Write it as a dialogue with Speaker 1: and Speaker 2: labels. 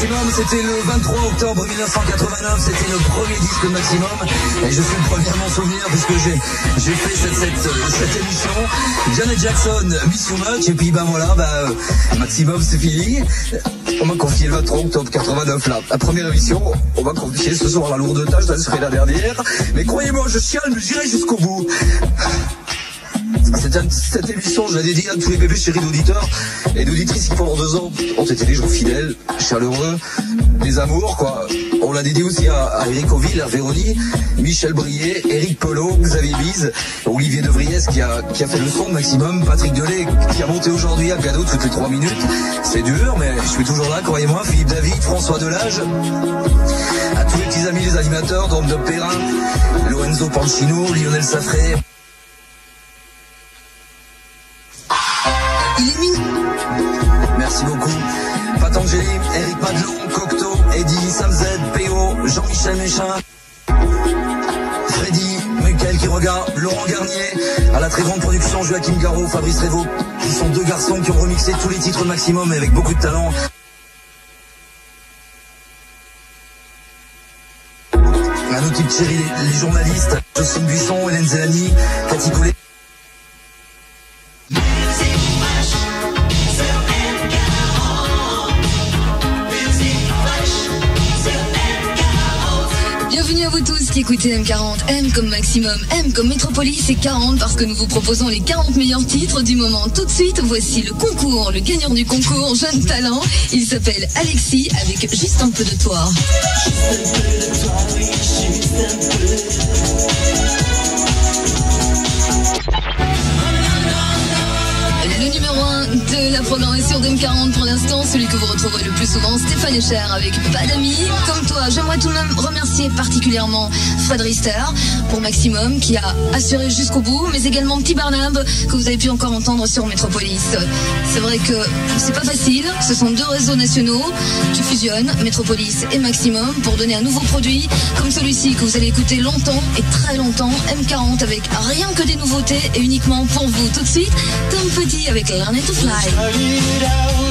Speaker 1: Maximum, c'était le 23 octobre 1989, c'était le premier disque Maximum, et je suis le premier à m'en souvenir puisque j'ai, fait cette, cette, émission. Janet Jackson, Miss You et puis ben voilà, bah, Maximum c'est fini. On m'a confié le 23 octobre 89 là, la première émission, on m'a confié ce soir la lourde tâche, ça serait la dernière, mais croyez-moi, je chiale, mais j'irai jusqu'au bout. Je la dédie à tous les bébés chéris d'auditeurs et d'auditrices qui pendant deux ans ont été des gens fidèles, chaleureux, des amours, quoi. On l'a dédié aussi à, à Eric à Véronique, Michel Brier, Eric Polo, Xavier Bise, Olivier Devriès qui a, qui a fait le son maximum, Patrick Delay qui a monté aujourd'hui à cadeau toutes les trois minutes. C'est dur, mais je suis toujours là, croyez-moi. Philippe David, François Delage, à tous les petits amis les animateurs, Dom de Perrin, Lorenzo Pancino, Lionel Safré. Merci beaucoup. Patangeli, Eric Madelon, Cocteau, Eddie, Samzed, PO, Jean-Michel Méchin, Freddy, Michael qui regarde, Laurent Garnier, à la très grande production, Joachim Garraud, Fabrice Révaux, qui sont deux garçons qui ont remixé tous les titres maximum avec beaucoup de talent. Nos petites chéries, les, journalistes, Jocelyne Buisson, Hélène Zelani, Cathy Collet.
Speaker 2: Tous qui écoutez M40, M comme maximum, M comme métropolis et 40 parce que nous vous proposons les 40 meilleurs titres du moment. Tout de suite, voici le concours, le gagnant du concours, jeune talent. Il s'appelle Alexis avec juste un peu de toi. Numéro 1 de la programmation d'M40 pour l'instant, celui que vous retrouverez le plus souvent, Stéphane Echer avec Pas d'amis. Comme toi, j'aimerais tout de même remercier particulièrement Fred Rister pour Maximum qui a assuré jusqu'au bout, mais également Petit Barnab que vous avez pu encore entendre sur Métropolis. C'est vrai que c'est pas facile, ce sont deux réseaux nationaux qui fusionnent, Métropolis et Maximum, pour donner un nouveau produit comme celui-ci que vous allez écouter longtemps et très longtemps, M40 avec rien que des nouveautés et uniquement pour vous. Tout de suite, Tom Petit avec Stay on it to fly.